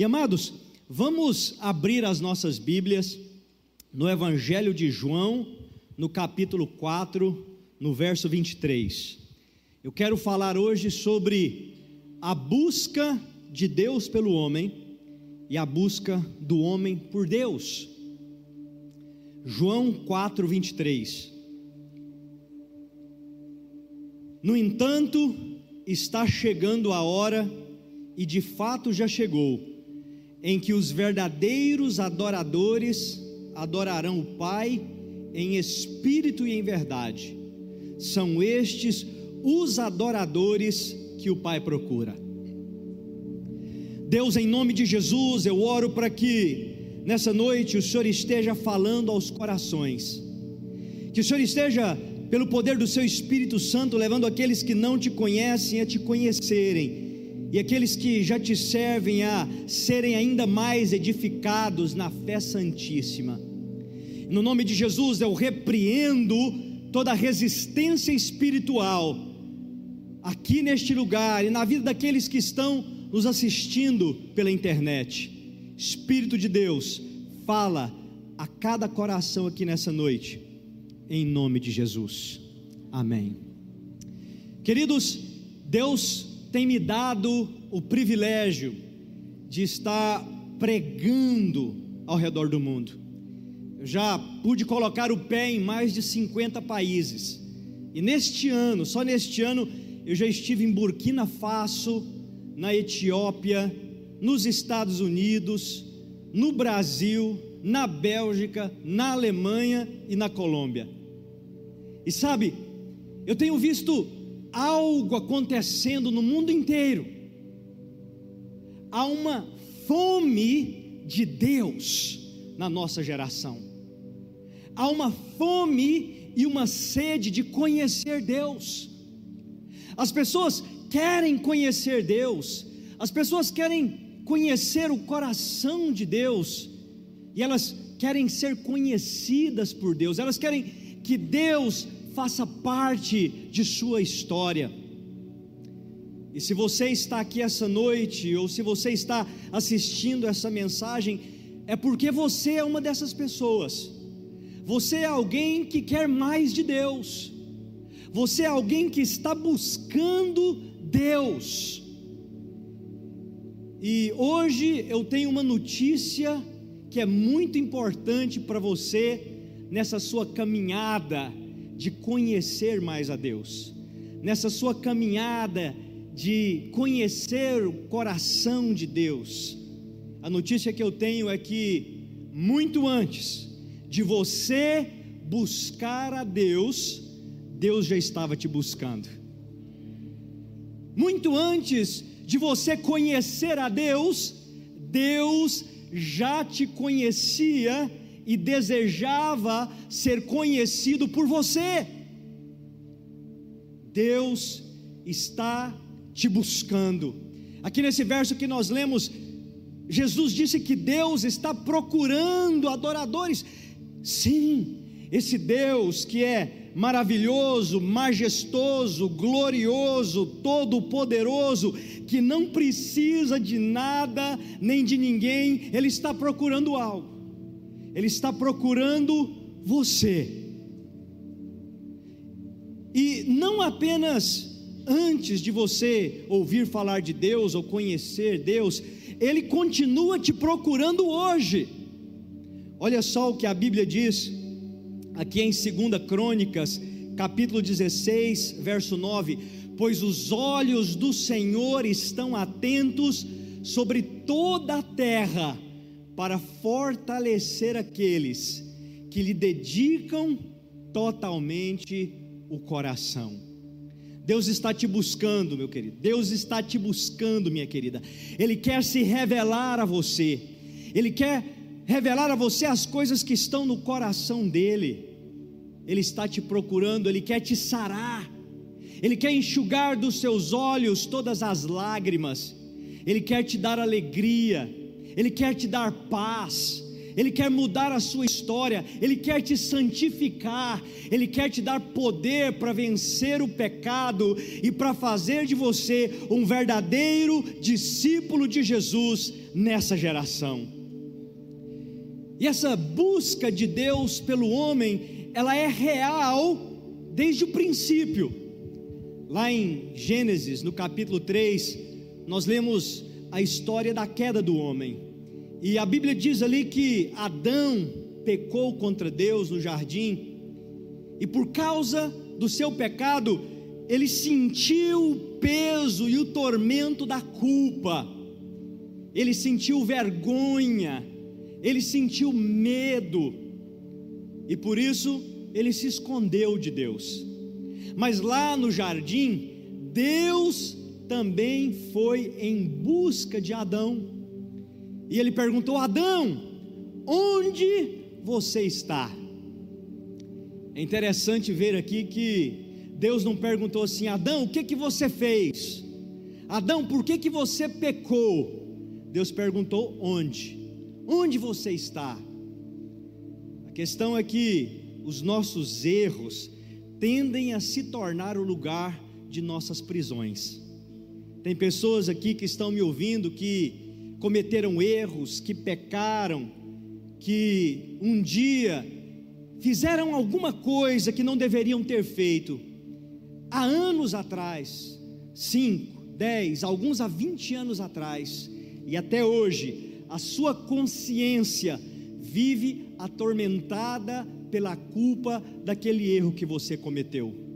E amados, vamos abrir as nossas Bíblias no Evangelho de João, no capítulo 4, no verso 23. Eu quero falar hoje sobre a busca de Deus pelo homem e a busca do homem por Deus. João 4, 23. No entanto, está chegando a hora, e de fato já chegou, em que os verdadeiros adoradores adorarão o Pai em espírito e em verdade. São estes os adoradores que o Pai procura. Deus, em nome de Jesus, eu oro para que nessa noite o Senhor esteja falando aos corações, que o Senhor esteja, pelo poder do Seu Espírito Santo, levando aqueles que não te conhecem a te conhecerem e aqueles que já te servem a serem ainda mais edificados na fé santíssima. No nome de Jesus eu repreendo toda resistência espiritual aqui neste lugar e na vida daqueles que estão nos assistindo pela internet. Espírito de Deus, fala a cada coração aqui nessa noite, em nome de Jesus. Amém. Queridos, Deus tem me dado o privilégio de estar pregando ao redor do mundo. Eu já pude colocar o pé em mais de 50 países. E neste ano, só neste ano, eu já estive em Burkina Faso, na Etiópia, nos Estados Unidos, no Brasil, na Bélgica, na Alemanha e na Colômbia. E sabe, eu tenho visto algo acontecendo no mundo inteiro. Há uma fome de Deus na nossa geração. Há uma fome e uma sede de conhecer Deus. As pessoas querem conhecer Deus, as pessoas querem conhecer o coração de Deus, e elas querem ser conhecidas por Deus, elas querem que Deus faça parte de sua história. E se você está aqui essa noite, ou se você está assistindo essa mensagem, é porque você é uma dessas pessoas. Você é alguém que quer mais de Deus. Você é alguém que está buscando Deus. E hoje eu tenho uma notícia que é muito importante para você nessa sua caminhada de conhecer mais a Deus, nessa sua caminhada de conhecer o coração de Deus. A notícia que eu tenho é que, muito antes de você buscar a Deus, Deus já estava te buscando. Muito antes de você conhecer a Deus, Deus já te conhecia e desejava ser conhecido por você. Deus está te buscando. Aqui nesse verso que nós lemos, Jesus disse que Deus está procurando adoradores. Sim, esse Deus que é maravilhoso, majestoso, glorioso, todo-poderoso, que não precisa de nada nem de ninguém, Ele está procurando algo. Ele está procurando você. E não apenas antes de você ouvir falar de Deus ou conhecer Deus, Ele continua te procurando hoje. Olha só o que a Bíblia diz, aqui em 2 Crônicas, capítulo 16, verso 9: Pois os olhos do Senhor estão atentos sobre toda a terra, para fortalecer aqueles que lhe dedicam totalmente o coração. Deus está te buscando, meu querido. Deus está te buscando, minha querida. Ele quer se revelar a você. Ele quer revelar a você as coisas que estão no coração dele. Ele está te procurando, ele quer te sarar. Ele quer enxugar dos seus olhos todas as lágrimas. Ele quer te dar alegria. Ele quer te dar paz, Ele quer mudar a sua história, Ele quer te santificar, Ele quer te dar poder para vencer o pecado e para fazer de você um verdadeiro discípulo de Jesus nessa geração. E essa busca de Deus pelo homem, ela é real desde o princípio. Lá em Gênesis, no capítulo 3, nós lemos a história da queda do homem. E a Bíblia diz ali que Adão pecou contra Deus no jardim, e por causa do seu pecado, ele sentiu o peso e o tormento da culpa, ele sentiu vergonha, ele sentiu medo, e por isso ele se escondeu de Deus. Mas lá no jardim, Deus também foi em busca de Adão e ele perguntou: Adão, onde você está? É interessante ver aqui que Deus não perguntou assim: Adão, o que que você fez? Adão, por que que você pecou? Deus perguntou: onde? Onde você está? A questão é que os nossos erros tendem a se tornar o lugar de nossas prisões. Tem pessoas aqui que estão me ouvindo que cometeram erros, que pecaram, que um dia fizeram alguma coisa que não deveriam ter feito, há anos atrás, cinco, dez, alguns há vinte anos atrás, e até hoje, a sua consciência vive atormentada pela culpa daquele erro que você cometeu.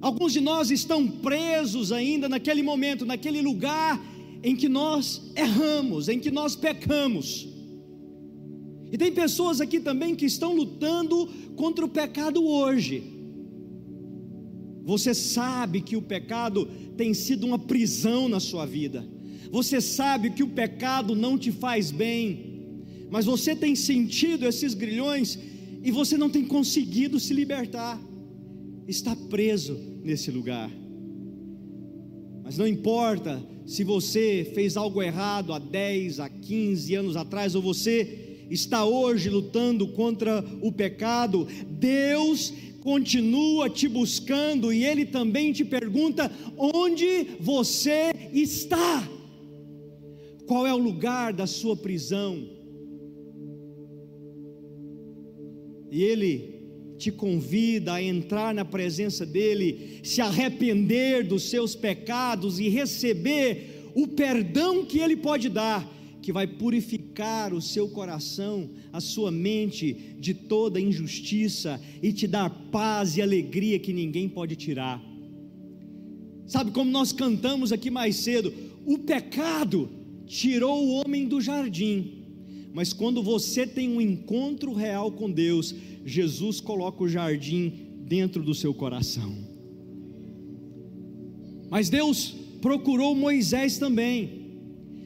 Alguns de nós estão presos ainda naquele momento, naquele lugar em que nós erramos, em que nós pecamos. E tem pessoas aqui também que estão lutando contra o pecado hoje. Você sabe que o pecado tem sido uma prisão na sua vida. Você sabe que o pecado não te faz bem. Mas você tem sentido esses grilhões e você não tem conseguido se libertar. Está preso nesse lugar. Mas não importa se você fez algo errado há 10, há 15 anos atrás, ou você está hoje lutando contra o pecado, Deus continua te buscando e Ele também te pergunta: onde você está? Qual é o lugar da sua prisão? E Ele te convida a entrar na presença dEle, se arrepender dos seus pecados e receber o perdão que Ele pode dar, que vai purificar o seu coração, a sua mente de toda injustiça e te dar paz e alegria que ninguém pode tirar. Sabe como nós cantamos aqui mais cedo? O pecado tirou o homem do jardim, mas quando você tem um encontro real com Deus, Jesus coloca o jardim dentro do seu coração. Mas Deus procurou Moisés também.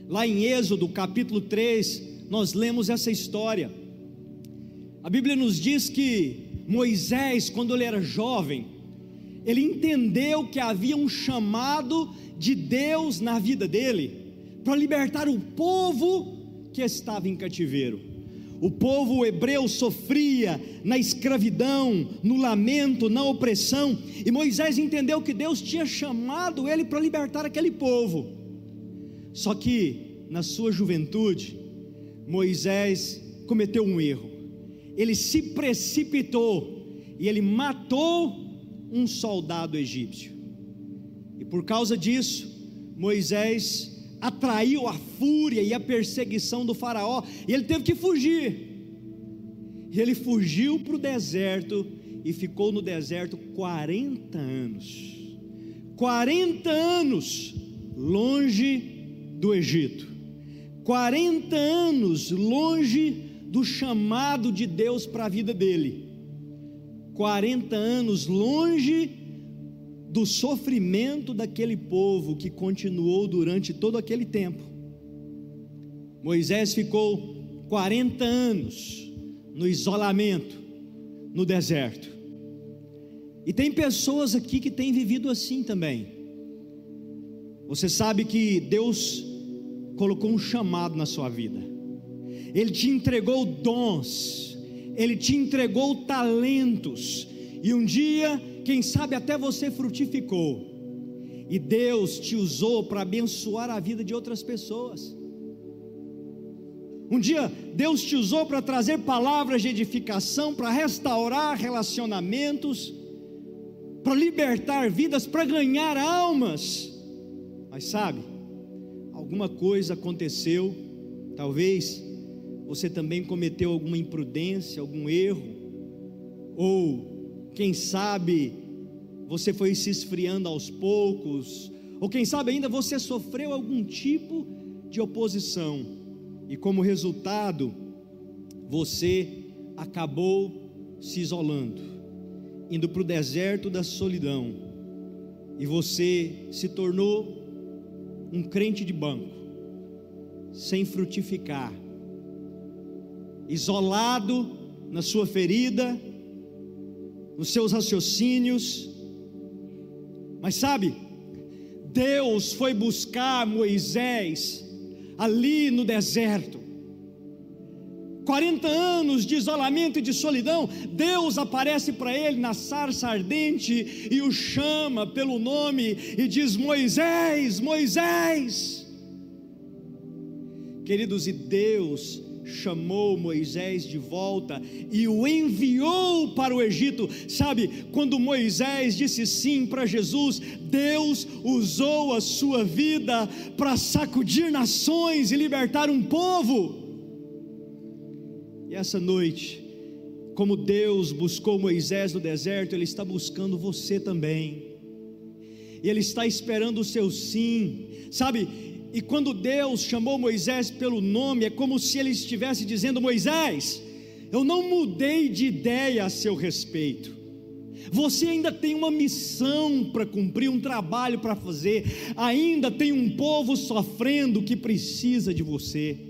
Lá em Êxodo capítulo 3, nós lemos essa história. A Bíblia nos diz que Moisés, quando ele era jovem, ele entendeu que havia um chamado de Deus na vida dele para libertar o povo que estava em cativeiro. O povo hebreu sofria na escravidão, no lamento, na opressão, e Moisés entendeu que Deus tinha chamado ele para libertar aquele povo. Só que, na sua juventude, Moisés cometeu um erro. Ele se precipitou e ele matou um soldado egípcio. E por causa disso, Moisés atraiu a fúria e a perseguição do Faraó, e ele teve que fugir. E ele fugiu para o deserto e ficou no deserto 40 anos. 40 anos longe do Egito. 40 anos longe do chamado de Deus para a vida dele. 40 anos longe do sofrimento daquele povo que continuou durante todo aquele tempo. Moisés ficou 40 anos no isolamento, no deserto. E tem pessoas aqui que têm vivido assim também. Você sabe que Deus colocou um chamado na sua vida. Ele te entregou dons, Ele te entregou talentos, e um dia, quem sabe até você frutificou, e Deus te usou para abençoar a vida de outras pessoas. Um dia Deus te usou para trazer palavras de edificação, para restaurar relacionamentos, para libertar vidas, para ganhar almas. Mas sabe, alguma coisa aconteceu, talvez você também cometeu alguma imprudência, algum erro, ou quem sabe você foi se esfriando aos poucos, ou quem sabe ainda você sofreu algum tipo de oposição. E como resultado, você acabou se isolando, indo para o deserto da solidão, e você se tornou um crente de banco, sem frutificar, isolado na sua ferida, nos seus raciocínios, mas sabe, Deus foi buscar Moisés ali no deserto. 40 anos de isolamento e de solidão, Deus aparece para ele na sarça ardente e o chama pelo nome e diz: Moisés, Moisés. Queridos, e Deus chamou Moisés de volta e o enviou para o Egito. Sabe, quando Moisés disse sim para Jesus, Deus usou a sua vida para sacudir nações e libertar um povo. E essa noite, como Deus buscou Moisés no deserto, Ele está buscando você também. E Ele está esperando o seu sim. Sabe, e quando Deus chamou Moisés pelo nome, é como se ele estivesse dizendo: Moisés, eu não mudei de ideia a seu respeito. Você ainda tem uma missão para cumprir, um trabalho para fazer, ainda tem um povo sofrendo que precisa de você.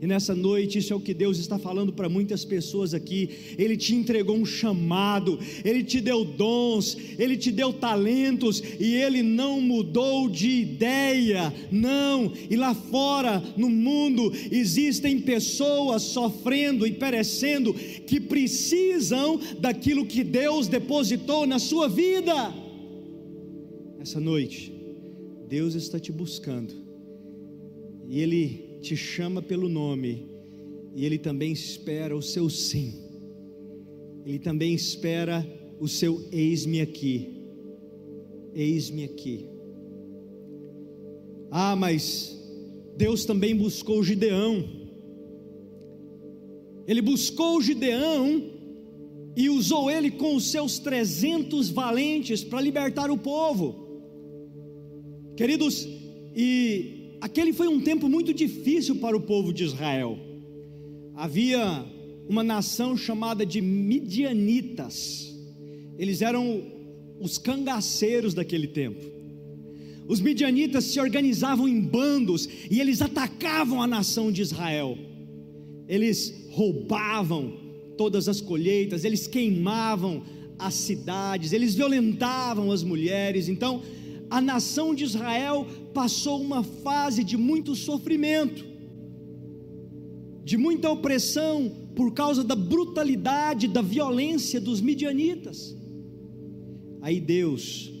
E nessa noite, isso é o que Deus está falando para muitas pessoas aqui. Ele te entregou um chamado, Ele te deu dons, Ele te deu talentos, e Ele não mudou de ideia, não. E lá fora, no mundo, existem pessoas sofrendo e perecendo que precisam daquilo que Deus depositou na sua vida. Essa noite, Deus está te buscando, e Ele te chama pelo nome e Ele também espera o seu sim, Ele também espera o seu eis-me aqui, eis-me aqui. Ah, mas Deus também buscou Gideão, Ele buscou Gideão e usou ele com os seus trezentos valentes para libertar o povo, queridos, e aquele foi um tempo muito difícil para o povo de Israel. Havia uma nação chamada de Midianitas. Eles eram os cangaceiros daquele tempo. Os midianitas se organizavam em bandos e eles atacavam a nação de Israel. Eles roubavam todas as colheitas, eles queimavam as cidades, eles violentavam as mulheres. Então, a nação de Israel passou uma fase de muito sofrimento, de muita opressão por causa da brutalidade, da violência dos midianitas. Aí Deus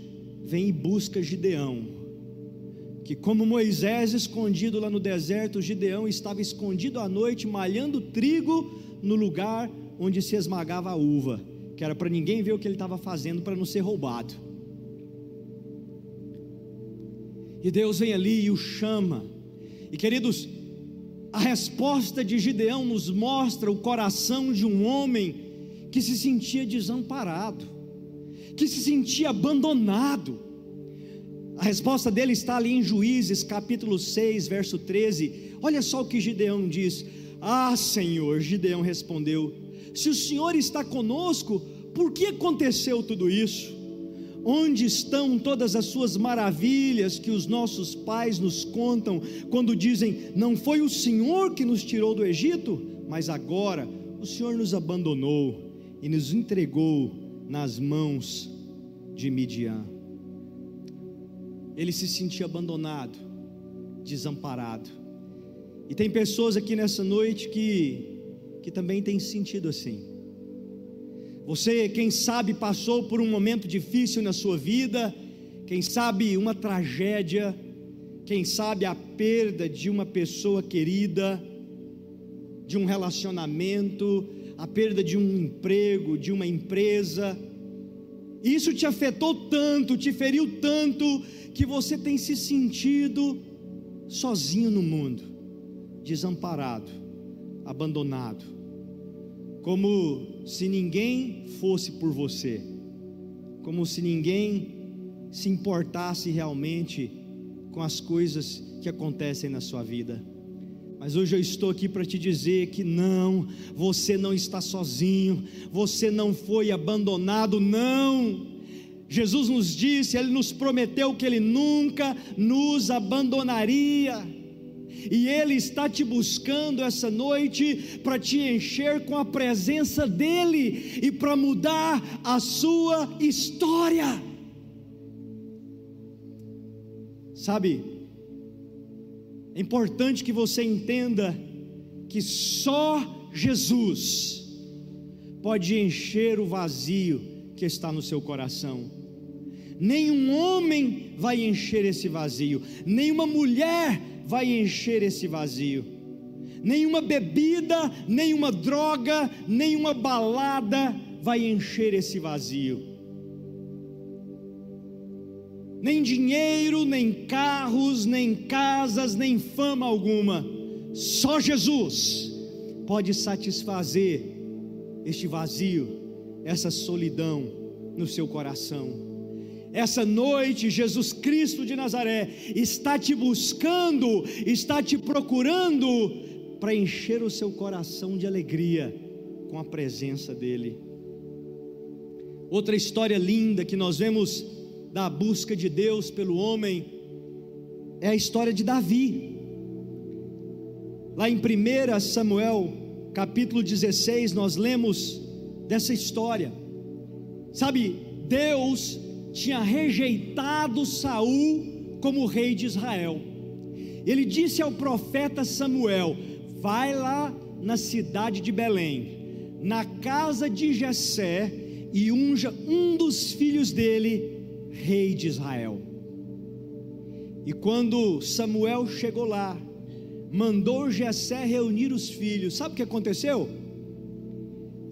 vem e busca Gideão, que como Moisés escondido lá no deserto, Gideão estava escondido à noite malhando trigo no lugar onde se esmagava a uva, que era para ninguém ver o que ele estava fazendo para não ser roubado. E Deus vem ali e o chama. E queridos, a resposta de Gideão nos mostra o coração de um homem que se sentia desamparado, que se sentia abandonado. A resposta dele está ali em Juízes, capítulo 6, verso 13. Olha só o que Gideão diz: Ah, Senhor, Gideão respondeu: Se o Senhor está conosco, por que aconteceu tudo isso? Onde estão todas as suas maravilhas que os nossos pais nos contam quando dizem: Não foi o Senhor que nos tirou do Egito, mas agora o Senhor nos abandonou e nos entregou nas mãos de Midian. Ele se sentia abandonado, desamparado. E tem pessoas aqui nessa noite que, que também têm sentido assim. Você, quem sabe, passou por um momento difícil na sua vida, quem sabe uma tragédia, quem sabe a perda de uma pessoa querida, de um relacionamento, a perda de um emprego, de uma empresa. Isso te afetou tanto, te feriu tanto, que você tem se sentido sozinho no mundo, desamparado, abandonado, como se ninguém fosse por você, como se ninguém se importasse realmente com as coisas que acontecem na sua vida. Mas hoje eu estou aqui para te dizer que não, você não está sozinho, você não foi abandonado, não. Jesus nos disse, Ele nos prometeu que Ele nunca nos abandonaria. E Ele está te buscando essa noite para te encher com a presença dEle e para mudar a sua história. Sabe, é importante que você entenda que só Jesus pode encher o vazio que está no seu coração. Nenhum homem vai encher esse vazio, nenhuma mulher vai encher esse vazio. Nenhuma bebida, nenhuma droga, nenhuma balada vai encher esse vazio. Nem dinheiro, nem carros, nem casas, nem fama alguma. Só Jesus pode satisfazer este vazio, essa solidão no seu coração. Essa noite, Jesus Cristo de Nazaré está te buscando, está te procurando para encher o seu coração de alegria com a presença dEle. Outra história linda que nós vemos da busca de Deus pelo homem é a história de Davi. Lá em 1 Samuel, capítulo 16, nós lemos dessa história. Sabe, Deus tinha rejeitado Saul como rei de Israel. Ele disse ao profeta Samuel: Vai lá na cidade de Belém, na casa de Jessé, e unja um dos filhos dele rei de Israel. E quando Samuel chegou lá, mandou Jessé reunir os filhos. Sabe o que aconteceu?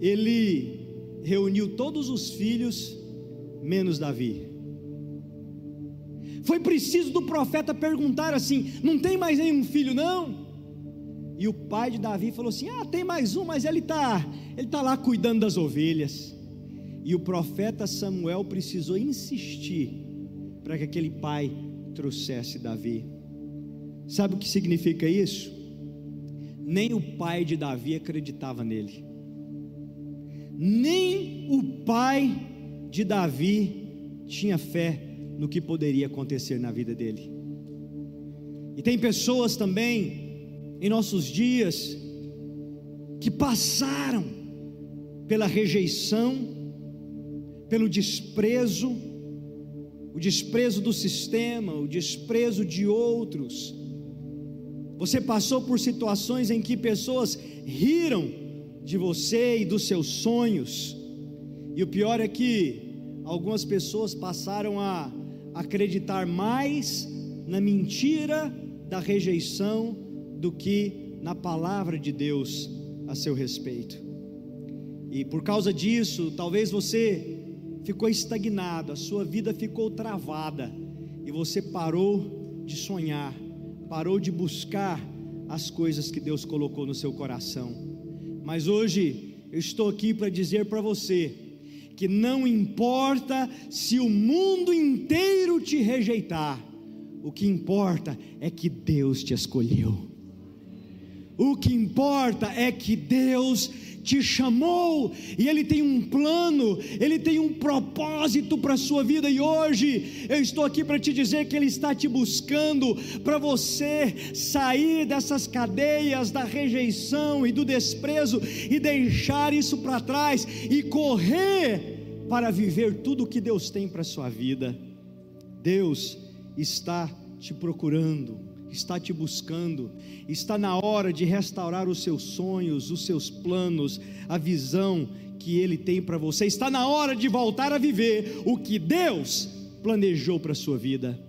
Ele reuniu todos os filhos menos Davi. Foi preciso do profeta perguntar assim: "Não tem mais nenhum filho não?" E o pai de Davi falou assim: "Ah, tem mais um, mas ele está, ele tá lá cuidando das ovelhas." E o profeta Samuel precisou insistir para que aquele pai trouxesse Davi. Sabe o que significa isso? Nem o pai de Davi acreditava nele. Nem o pai de Davi tinha fé no que poderia acontecer na vida dele. E tem pessoas também em nossos dias que passaram pela rejeição, pelo desprezo, o desprezo do sistema, o desprezo de outros. Você passou por situações em que pessoas riram de você e dos seus sonhos. E o pior é que algumas pessoas passaram a acreditar mais na mentira da rejeição do que na palavra de Deus a seu respeito. E por causa disso, talvez você ficou estagnado, a sua vida ficou travada e você parou de sonhar, parou de buscar as coisas que Deus colocou no seu coração. Mas hoje eu estou aqui para dizer para você que não importa se o mundo inteiro te rejeitar, o que importa é que Deus te escolheu. O que importa é que Deus te chamou e Ele tem um plano, Ele tem um propósito para a sua vida. E hoje eu estou aqui para te dizer que Ele está te buscando para você sair dessas cadeias da rejeição e do desprezo e deixar isso para trás e correr para viver tudo o que Deus tem para a sua vida. Deus está te procurando está te buscando, está na hora de restaurar os seus sonhos, os seus planos, a visão que Ele tem para você, está na hora de voltar a viver o que Deus planejou para a sua vida,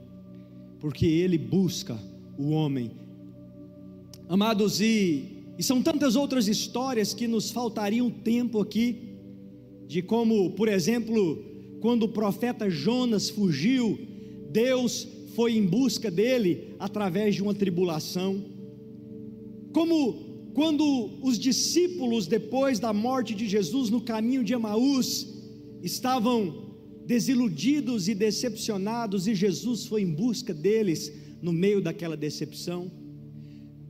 porque Ele busca o homem. Amados, e, e são tantas outras histórias que nos faltariam tempo aqui, de como, por exemplo, quando o profeta Jonas fugiu, Deus foi em busca dele através de uma tribulação. Como quando os discípulos, depois da morte de Jesus no caminho de Emaús, estavam desiludidos e decepcionados, e Jesus foi em busca deles no meio daquela decepção.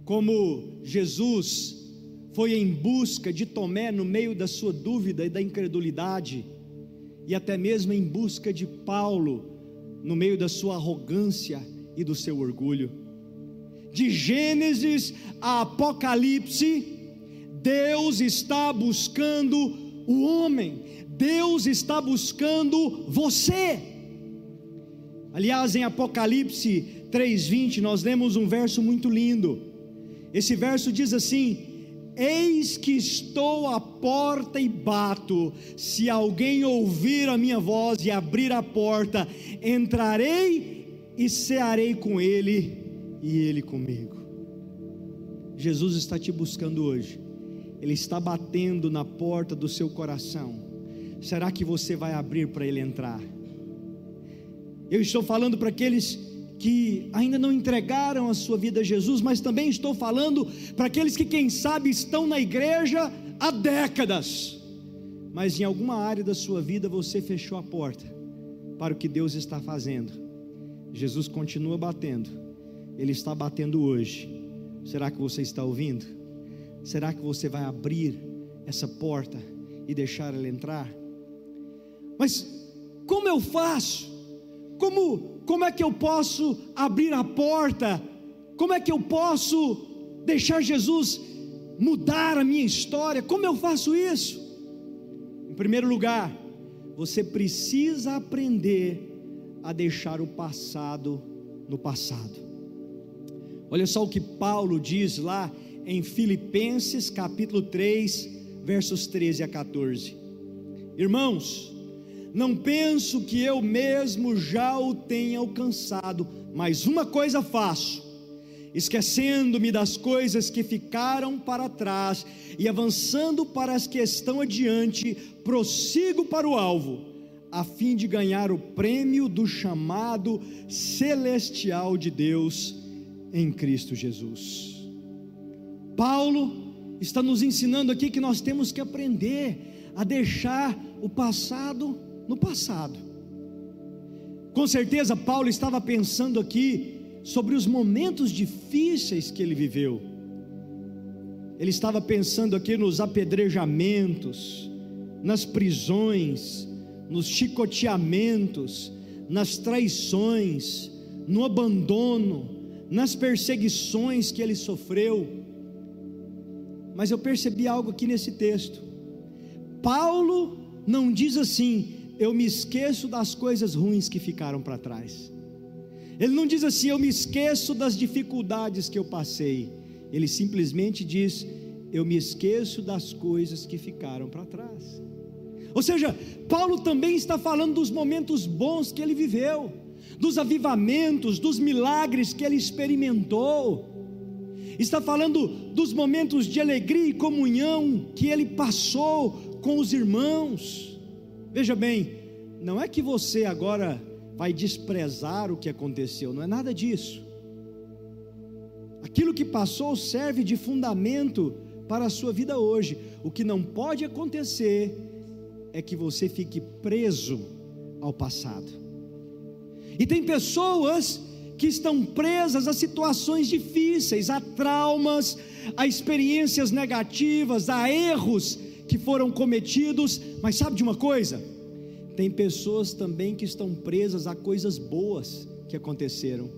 Como Jesus foi em busca de Tomé no meio da sua dúvida e da incredulidade, e até mesmo em busca de Paulo no meio da sua arrogância e do seu orgulho. De Gênesis a Apocalipse, Deus está buscando o homem, Deus está buscando você. Aliás, em Apocalipse 3:20 nós lemos um verso muito lindo. Esse verso diz assim: Eis que estou à porta e bato. Se alguém ouvir a minha voz e abrir a porta, entrarei e cearei com ele e ele comigo. Jesus está te buscando hoje. Ele está batendo na porta do seu coração. Será que você vai abrir para ele entrar? Eu estou falando para aqueles que ainda não entregaram a sua vida a Jesus, mas também estou falando para aqueles que, quem sabe, estão na igreja há décadas, mas em alguma área da sua vida você fechou a porta para o que Deus está fazendo. Jesus continua batendo, Ele está batendo hoje. Será que você está ouvindo? Será que você vai abrir essa porta e deixar ela entrar? Mas como eu faço? Como como é que eu posso abrir a porta? Como é que eu posso deixar Jesus mudar a minha história? Como eu faço isso? Em primeiro lugar, você precisa aprender a deixar o passado no passado. Olha só o que Paulo diz lá em Filipenses capítulo 3, versos 13 a 14. Irmãos, não penso que eu mesmo já o tenha alcançado, mas uma coisa faço, esquecendo-me das coisas que ficaram para trás e avançando para as que estão adiante, prossigo para o alvo, a fim de ganhar o prêmio do chamado celestial de Deus em Cristo Jesus. Paulo está nos ensinando aqui que nós temos que aprender a deixar o passado no passado. Com certeza, Paulo estava pensando aqui sobre os momentos difíceis que ele viveu. Ele estava pensando aqui nos apedrejamentos, nas prisões, nos chicoteamentos, nas traições, no abandono, nas perseguições que ele sofreu. Mas eu percebi algo aqui nesse texto. Paulo não diz assim: eu me esqueço das coisas ruins que ficaram para trás. Ele não diz assim, eu me esqueço das dificuldades que eu passei. Ele simplesmente diz, eu me esqueço das coisas que ficaram para trás. Ou seja, Paulo também está falando dos momentos bons que ele viveu, dos avivamentos, dos milagres que ele experimentou. Está falando dos momentos de alegria e comunhão que ele passou com os irmãos. Veja bem, não é que você agora vai desprezar o que aconteceu, não é nada disso. Aquilo que passou serve de fundamento para a sua vida hoje. O que não pode acontecer é que você fique preso ao passado. E tem pessoas que estão presas a situações difíceis, a traumas, a experiências negativas, a erros que foram cometidos, mas sabe de uma coisa? Tem pessoas também que estão presas a coisas boas que aconteceram.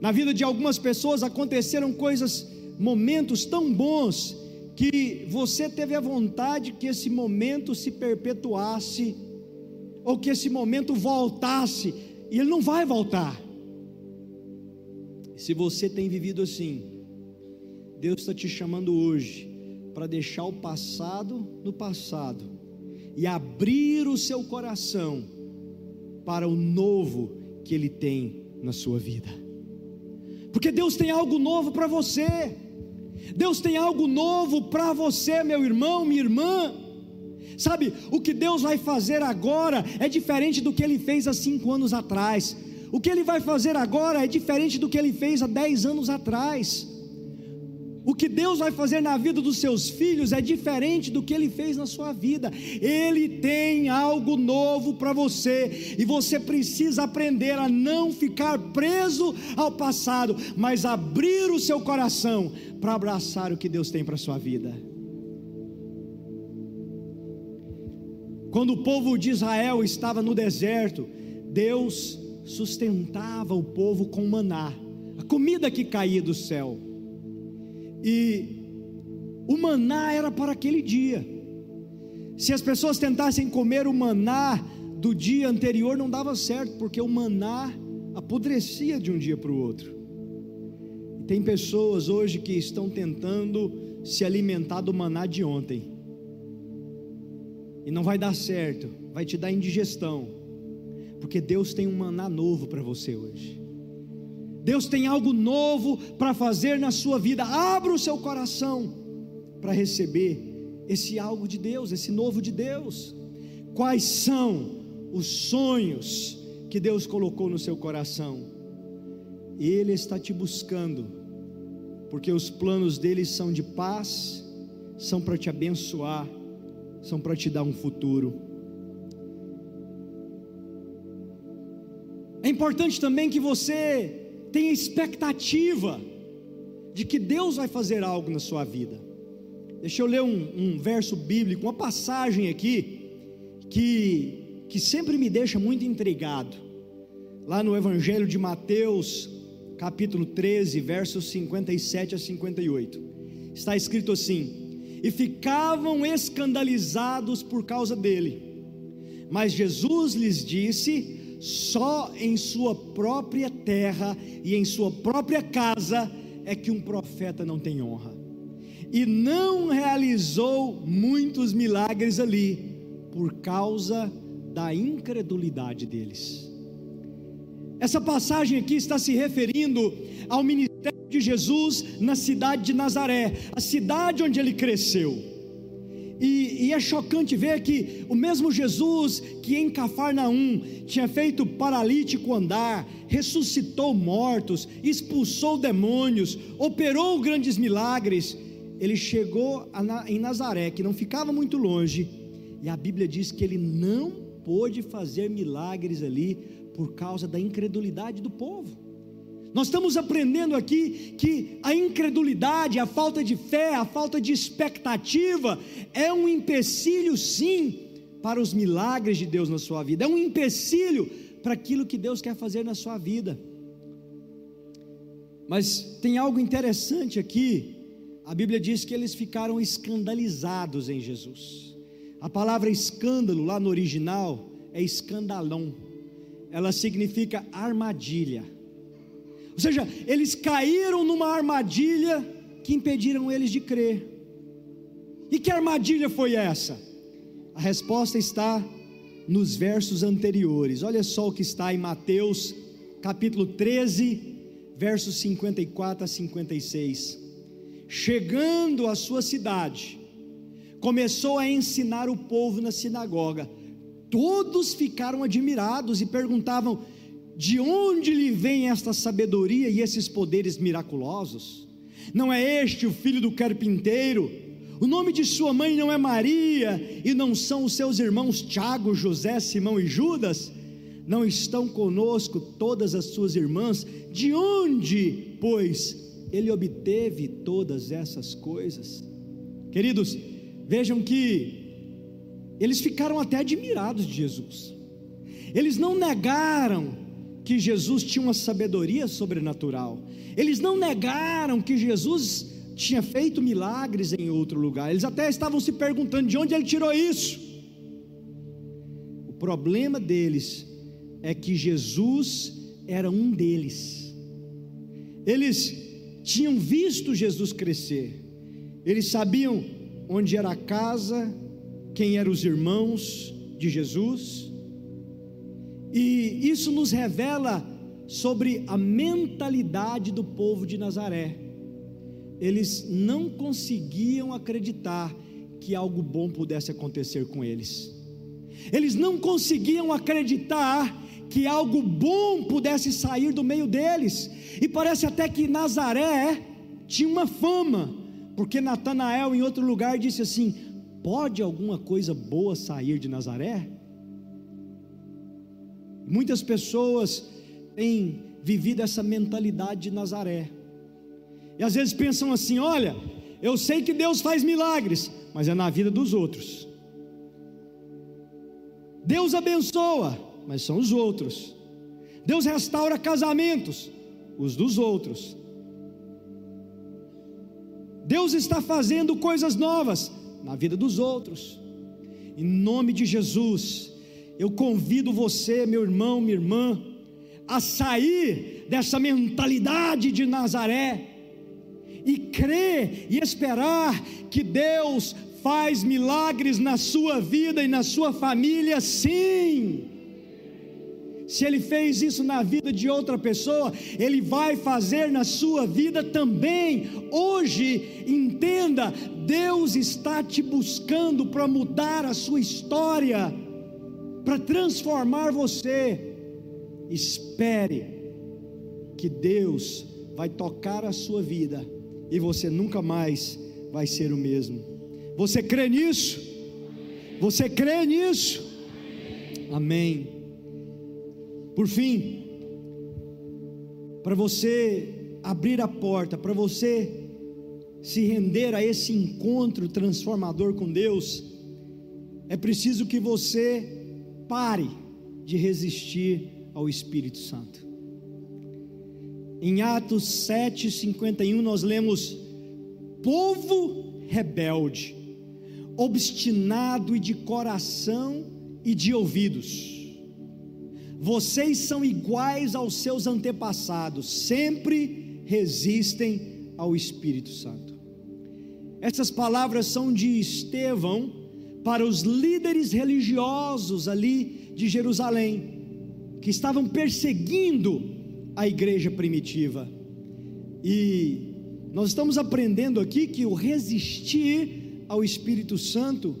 Na vida de algumas pessoas aconteceram coisas, momentos tão bons, que você teve a vontade que esse momento se perpetuasse, ou que esse momento voltasse, e ele não vai voltar. Se você tem vivido assim, Deus está te chamando hoje para deixar o passado no passado e abrir o seu coração para o novo que Ele tem na sua vida. Porque Deus tem algo novo para você. Deus tem algo novo para você, meu irmão, minha irmã. Sabe, o que Deus vai fazer agora é diferente do que Ele fez há cinco anos atrás. O que Ele vai fazer agora é diferente do que Ele fez há dez anos atrás. O que Deus vai fazer na vida dos seus filhos é diferente do que Ele fez na sua vida. Ele tem algo novo para você e você precisa aprender a não ficar preso ao passado, mas abrir o seu coração para abraçar o que Deus tem para a sua vida. Quando o povo de Israel estava no deserto, Deus sustentava o povo com maná, a comida que caía do céu. E o maná era para aquele dia. Se as pessoas tentassem comer o maná do dia anterior, não dava certo, porque o maná apodrecia de um dia para o outro. E tem pessoas hoje que estão tentando se alimentar do maná de ontem. E não vai dar certo, vai te dar indigestão. Porque Deus tem um maná novo para você hoje. Deus tem algo novo para fazer na sua vida. Abra o seu coração para receber esse algo de Deus, esse novo de Deus. Quais são os sonhos que Deus colocou no seu coração? Ele está te buscando, porque os planos dele são de paz, são para te abençoar, são para te dar um futuro. É importante também que você tenha expectativa de que Deus vai fazer algo na sua vida. Deixa eu ler um, um verso bíblico, uma passagem aqui, que, que sempre me deixa muito intrigado. Lá no Evangelho de Mateus, capítulo 13, versos 57 a 58, está escrito assim: E ficavam escandalizados por causa dele. Mas Jesus lhes disse: só em sua própria terra e em sua própria casa é que um profeta não tem honra. E não realizou muitos milagres ali por causa da incredulidade deles. Essa passagem aqui está se referindo ao ministério de Jesus na cidade de Nazaré, a cidade onde ele cresceu. E, e, é chocante ver que o mesmo Jesus que em Cafarnaum tinha feito paralítico andar, ressuscitou mortos, expulsou demônios, operou grandes milagres, ele chegou a, em Nazaré, que não ficava muito longe, e a Bíblia diz que ele não pôde fazer milagres ali por causa da incredulidade do povo. Nós estamos aprendendo aqui que a incredulidade, a falta de fé, a falta de expectativa é um empecilho, sim, para os milagres de Deus na sua vida, é um empecilho para aquilo que Deus quer fazer na sua vida. Mas tem algo interessante aqui, a Bíblia diz que eles ficaram escandalizados em Jesus. A palavra escândalo lá no original é escandalão, ela significa armadilha ou seja, eles caíram numa armadilha que impediram eles de crer. E que armadilha foi essa? A resposta está nos versos anteriores. Olha só o que está em Mateus, capítulo 13, versos 54 a 56. Chegando à sua cidade, começou a ensinar o povo na sinagoga. Todos ficaram admirados e perguntavam: de onde lhe vem esta sabedoria e esses poderes miraculosos? Não é este o filho do carpinteiro? O nome de sua mãe não é Maria, e não são os seus irmãos Tiago, José, Simão e Judas? Não estão conosco todas as suas irmãs? De onde, pois, ele obteve todas essas coisas? Queridos, vejam que eles ficaram até admirados de Jesus, eles não negaram que Jesus tinha uma sabedoria sobrenatural. Eles não negaram que Jesus tinha feito milagres em outro lugar. Eles até estavam se perguntando de onde ele tirou isso. O problema deles é que Jesus era um deles. eles tinham visto Jesus crescer, eles sabiam onde era a casa, quem eram os irmãos de Jesus, e isso nos revela sobre a mentalidade do povo de Nazaré. Eles não conseguiam acreditar que algo bom pudesse acontecer com eles. Eles não conseguiam acreditar que algo bom pudesse sair do meio deles. E parece até que Nazaré tinha uma fama, porque Natanael em outro lugar disse assim: "Pode alguma coisa boa sair de Nazaré?" Muitas pessoas têm vivido essa mentalidade de Nazaré. E às vezes pensam assim: olha, eu sei que Deus faz milagres, mas é na vida dos outros. Deus abençoa, mas são os outros. Deus restaura casamentos, os dos outros. Deus está fazendo coisas novas na vida dos outros. Em nome de Jesus, eu convido você, meu irmão, minha irmã, a sair dessa mentalidade de Nazaré e crer e esperar que Deus faz milagres na sua vida e na sua família, sim. Se ele fez isso na vida de outra pessoa, ele vai fazer na sua vida também. Hoje, entenda, Deus está te buscando para mudar a sua história, para transformar você. Espere que Deus vai tocar a sua vida e você nunca mais vai ser o mesmo. Você crê nisso? Você crê nisso? Amém. Por fim, para você abrir a porta, para você se render a esse encontro transformador com Deus, é preciso que você pare de resistir ao Espírito Santo. Em Atos 7:51 nós lemos: povo rebelde, obstinado e de coração e de ouvidos. Vocês são iguais aos seus antepassados, sempre resistem ao Espírito Santo. Essas palavras são de Estevão para os líderes religiosos ali de Jerusalém, que estavam perseguindo a igreja primitiva. E nós estamos aprendendo aqui que o resistir ao Espírito Santo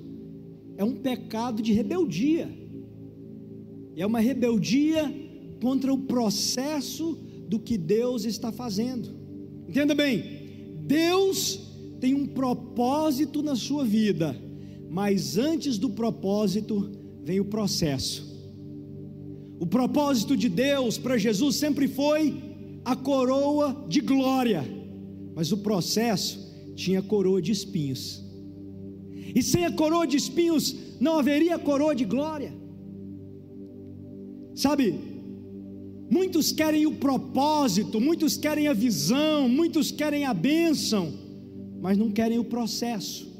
é um pecado de rebeldia, é uma rebeldia contra o processo do que Deus está fazendo. Entenda bem, Deus tem um propósito na sua vida, mas antes do propósito vem o processo. O propósito de Deus para Jesus sempre foi a coroa de glória, mas o processo tinha coroa de espinhos. E sem a coroa de espinhos não haveria coroa de glória. Sabe, muitos querem o propósito, muitos querem a visão, muitos querem a bênção, mas não querem o processo.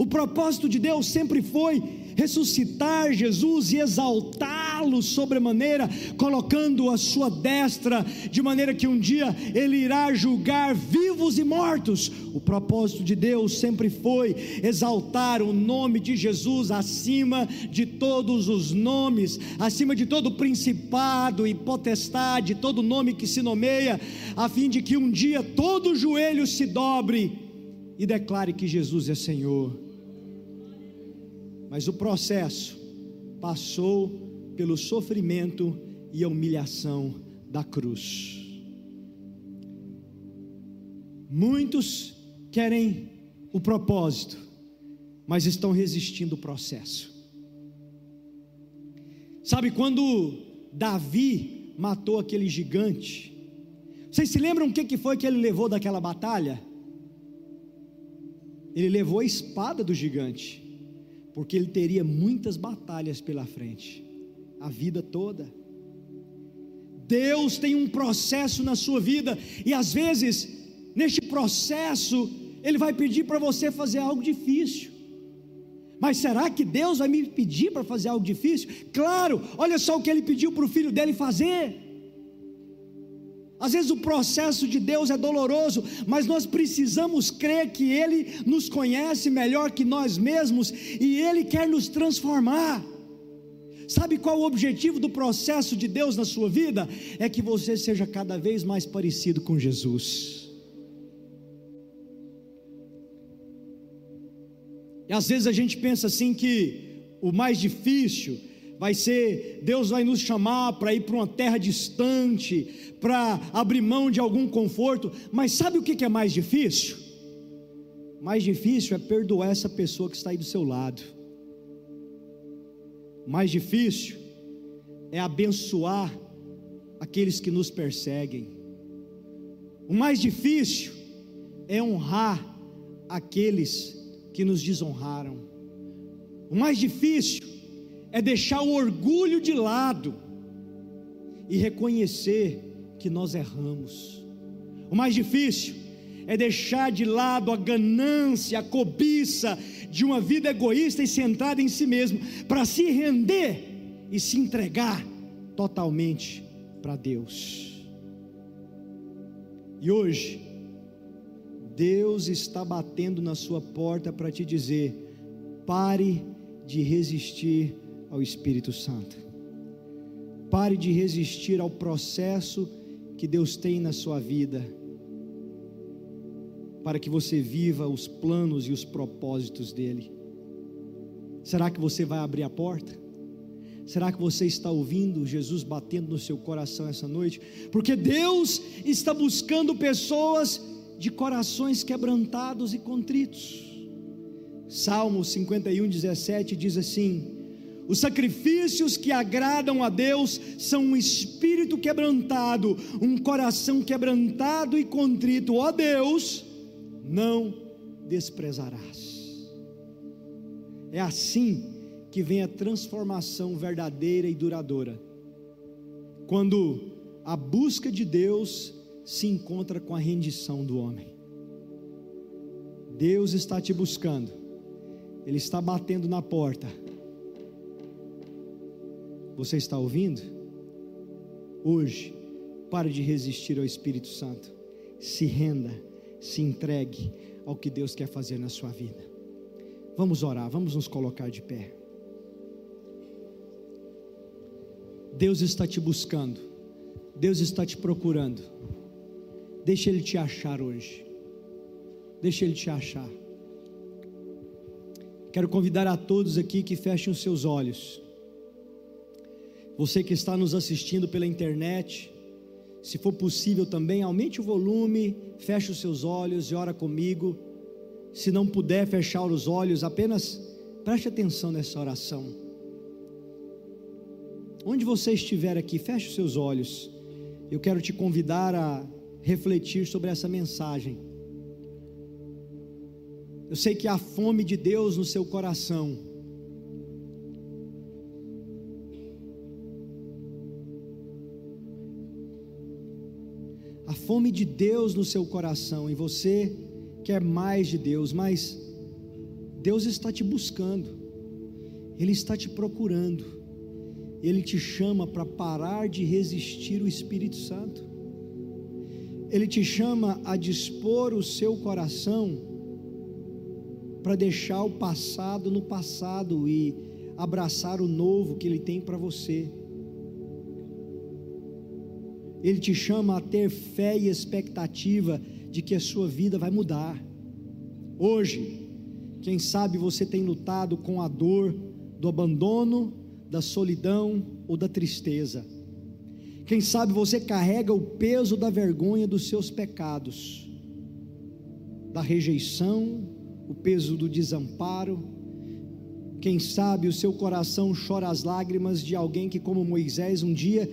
O propósito de Deus sempre foi ressuscitar Jesus e exaltá-lo sobremaneira, colocando a sua destra, de maneira que um dia ele irá julgar vivos e mortos. O propósito de Deus sempre foi exaltar o nome de Jesus acima de todos os nomes, acima de todo principado e potestade, todo nome que se nomeia, a fim de que um dia todo joelho se dobre e declare que Jesus é Senhor mas o processo passou pelo sofrimento e a humilhação da cruz. Muitos querem o propósito, mas estão resistindo o processo. Sabe quando Davi matou aquele gigante? Vocês se lembram o que foi que ele levou daquela batalha? Ele levou a espada do gigante porque ele teria muitas batalhas pela frente, a vida toda. Deus tem um processo na sua vida, e às vezes, neste processo, Ele vai pedir para você fazer algo difícil. Mas será que Deus vai me pedir para fazer algo difícil? Claro, olha só o que Ele pediu para o filho dele fazer. Às vezes o processo de Deus é doloroso, mas nós precisamos crer que Ele nos conhece melhor que nós mesmos e Ele quer nos transformar. Sabe qual o objetivo do processo de Deus na sua vida? É que você seja cada vez mais parecido com Jesus. E às vezes a gente pensa assim que o mais difícil vai ser, Deus vai nos chamar para ir para uma terra distante, para abrir mão de algum conforto, mas sabe o que é mais difícil? Mais difícil é perdoar essa pessoa que está aí do seu lado. Mais difícil é abençoar aqueles que nos perseguem. O mais difícil é honrar aqueles que nos desonraram. O mais difícil é deixar o orgulho de lado e reconhecer que nós erramos. O mais difícil é deixar de lado a ganância, a cobiça de uma vida egoísta e centrada em si mesmo, para se render e se entregar totalmente para Deus. E hoje, Deus está batendo na sua porta para te dizer: pare de resistir ao Espírito Santo. Pare de resistir ao processo que Deus tem na sua vida, para que você viva os planos e os propósitos dEle. Será que você vai abrir a porta? Será que você está ouvindo Jesus batendo no seu coração essa noite? Porque Deus está buscando pessoas de corações quebrantados e contritos. Salmo 51, 17 diz assim: os sacrifícios que agradam a Deus são um espírito quebrantado, um coração quebrantado e contrito. Ó Deus, não desprezarás. É assim que vem a transformação verdadeira e duradoura. Quando a busca de Deus se encontra com a rendição do homem. Deus está te buscando, Ele está batendo na porta você está ouvindo? Hoje, pare de resistir ao Espírito Santo. Se renda, se entregue ao que Deus quer fazer na sua vida. Vamos orar, vamos nos colocar de pé. Deus está te buscando, Deus está te procurando. Deixa Ele te achar hoje. Deixa Ele te achar. Quero convidar a todos aqui que fechem os seus olhos. Você que está nos assistindo pela internet, se for possível também, aumente o volume, feche os seus olhos e ora comigo. Se não puder fechar os olhos, apenas preste atenção nessa oração. Onde você estiver aqui, feche os seus olhos. Eu quero te convidar a refletir sobre essa mensagem. Eu sei que há fome de Deus no seu coração. Fome de Deus no seu coração e você quer mais de Deus, mas Deus está te buscando, Ele está te procurando, Ele te chama para parar de resistir o Espírito Santo, Ele te chama a dispor o seu coração para deixar o passado no passado e abraçar o novo que Ele tem para você. Ele te chama a ter fé e expectativa de que a sua vida vai mudar. Hoje, quem sabe você tem lutado com a dor do abandono, da solidão ou da tristeza. Quem sabe você carrega o peso da vergonha dos seus pecados, da rejeição, o peso do desamparo. Quem sabe o seu coração chora as lágrimas de alguém que, como Moisés, um dia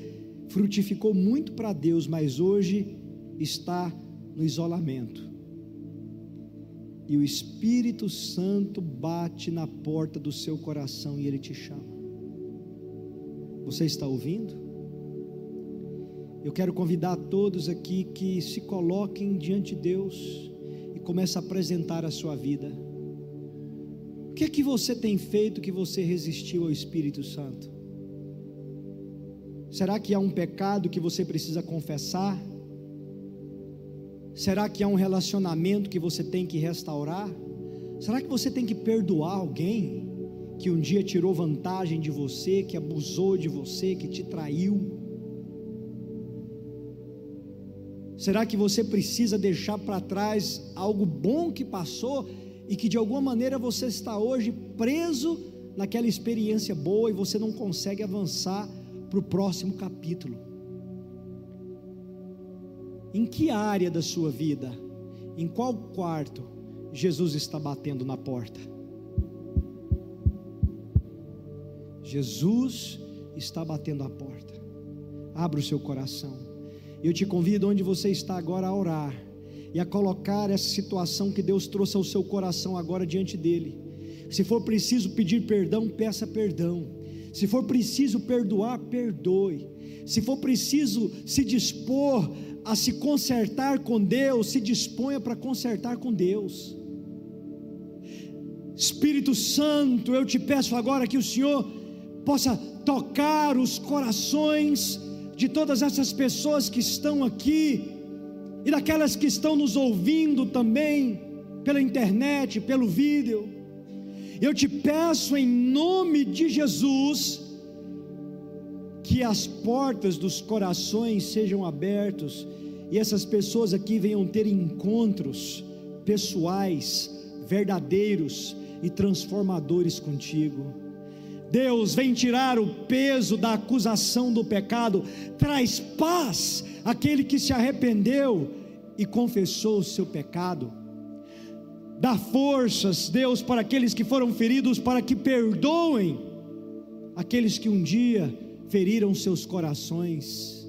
frutificou muito para Deus, mas hoje está no isolamento. E o Espírito Santo bate na porta do seu coração e ele te chama. Você está ouvindo? Eu quero convidar todos aqui que se coloquem diante de Deus e comece a apresentar a sua vida. O que é que você tem feito que você resistiu ao Espírito Santo? Será que há um pecado que você precisa confessar? Será que há um relacionamento que você tem que restaurar? Será que você tem que perdoar alguém que um dia tirou vantagem de você, que abusou de você, que te traiu? Será que você precisa deixar para trás algo bom que passou e que de alguma maneira você está hoje preso naquela experiência boa e você não consegue avançar para o próximo capítulo? Em que área da sua vida, em qual quarto Jesus está batendo na porta? Jesus está batendo a porta. Abra o seu coração. Eu te convido onde você está agora a orar e a colocar essa situação que Deus trouxe ao seu coração agora diante dele. Se for preciso pedir perdão, peça perdão. Se for preciso perdoar, perdoe. Se for preciso se dispor a se consertar com Deus, se disponha para consertar com Deus. Espírito Santo, eu te peço agora que o Senhor possa tocar os corações de todas essas pessoas que estão aqui e daquelas que estão nos ouvindo também pela internet, pelo vídeo. Eu te peço em nome de Jesus que as portas dos corações sejam abertos e essas pessoas aqui venham ter encontros pessoais, verdadeiros e transformadores contigo. Deus vem tirar o peso da acusação do pecado, traz paz àquele que se arrependeu e confessou o seu pecado. Dá forças, Deus, para aqueles que foram feridos, para que perdoem aqueles que um dia feriram seus corações.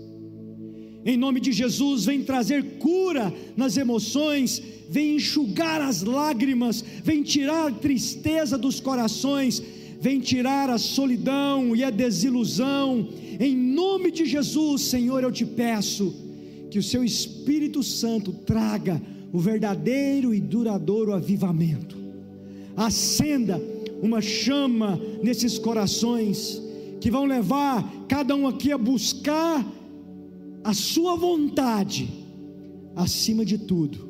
Em nome de Jesus, vem trazer cura nas emoções, vem enxugar as lágrimas, vem tirar a tristeza dos corações vem tirar a solidão e a desilusão. Em nome de Jesus, Senhor, eu te peço que o seu Espírito Santo traga o verdadeiro e duradouro avivamento. Acenda uma chama nesses corações que vão levar cada um aqui a buscar a sua vontade acima de tudo.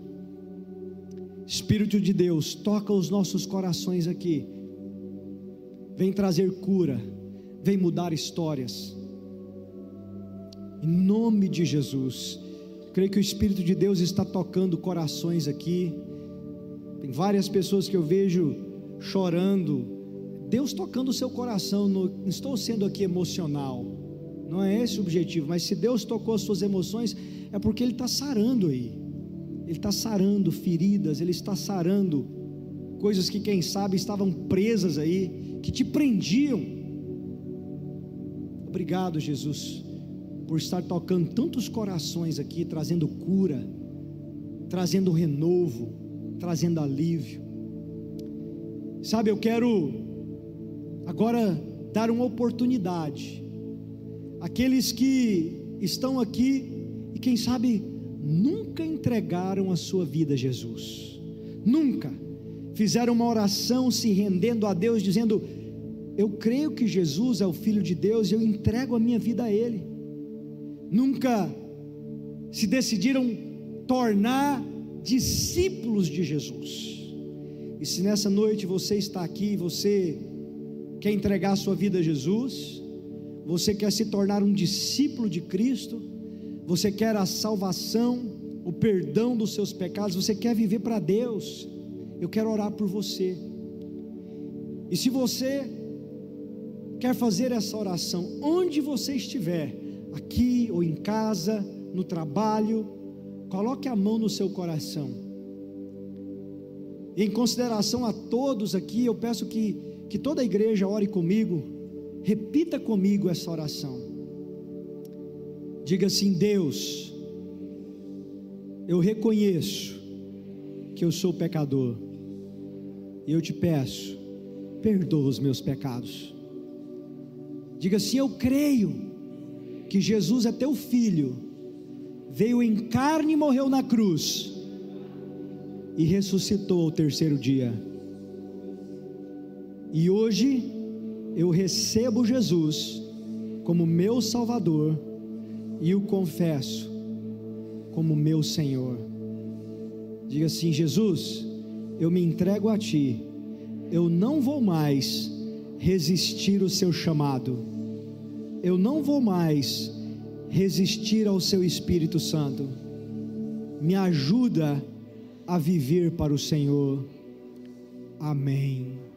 Espírito de Deus, toca os nossos corações aqui vem trazer cura, vem mudar histórias. Em nome de Jesus, creio que o Espírito de Deus está tocando corações aqui. Tem várias pessoas que eu vejo chorando. Deus tocando o seu coração. Não estou sendo aqui emocional. Não é esse o objetivo. Mas se Deus tocou as suas emoções, é porque Ele está sarando aí. Ele está sarando feridas. Ele está sarando coisas que quem sabe estavam presas aí que te prendiam. Obrigado, Jesus, por estar tocando tantos corações aqui, trazendo cura, trazendo renovo, trazendo alívio. Sabe, eu quero agora dar uma oportunidade àqueles que estão aqui e quem sabe nunca entregaram a sua vida a Jesus. Nunca fizeram uma oração se rendendo a Deus, dizendo: Eu creio que Jesus é o Filho de Deus e eu entrego a minha vida a Ele. Nunca se decidiram tornar discípulos de Jesus. E se nessa noite você está aqui, você quer entregar a sua vida a Jesus, você quer se tornar um discípulo de Cristo, você quer a salvação, o perdão dos seus pecados, você quer viver para Deus eu quero orar por você. E se você quer fazer essa oração, onde você estiver, aqui ou em casa, no trabalho, coloque a mão no seu coração. Em consideração a todos aqui, eu peço que, que toda a igreja ore comigo, repita comigo essa oração. Diga assim: Deus, eu reconheço que eu sou pecador e eu te peço, perdoa os meus pecados. Diga assim: Eu creio que Jesus é teu filho, veio em carne e morreu na cruz, e ressuscitou ao terceiro dia. E hoje eu recebo Jesus como meu Salvador e o confesso como meu Senhor. Diga assim: Jesus, eu me entrego a Ti, eu não vou mais resistir o Seu chamado, eu não vou mais resistir ao Seu Espírito Santo, me ajuda a viver para o Senhor. Amém.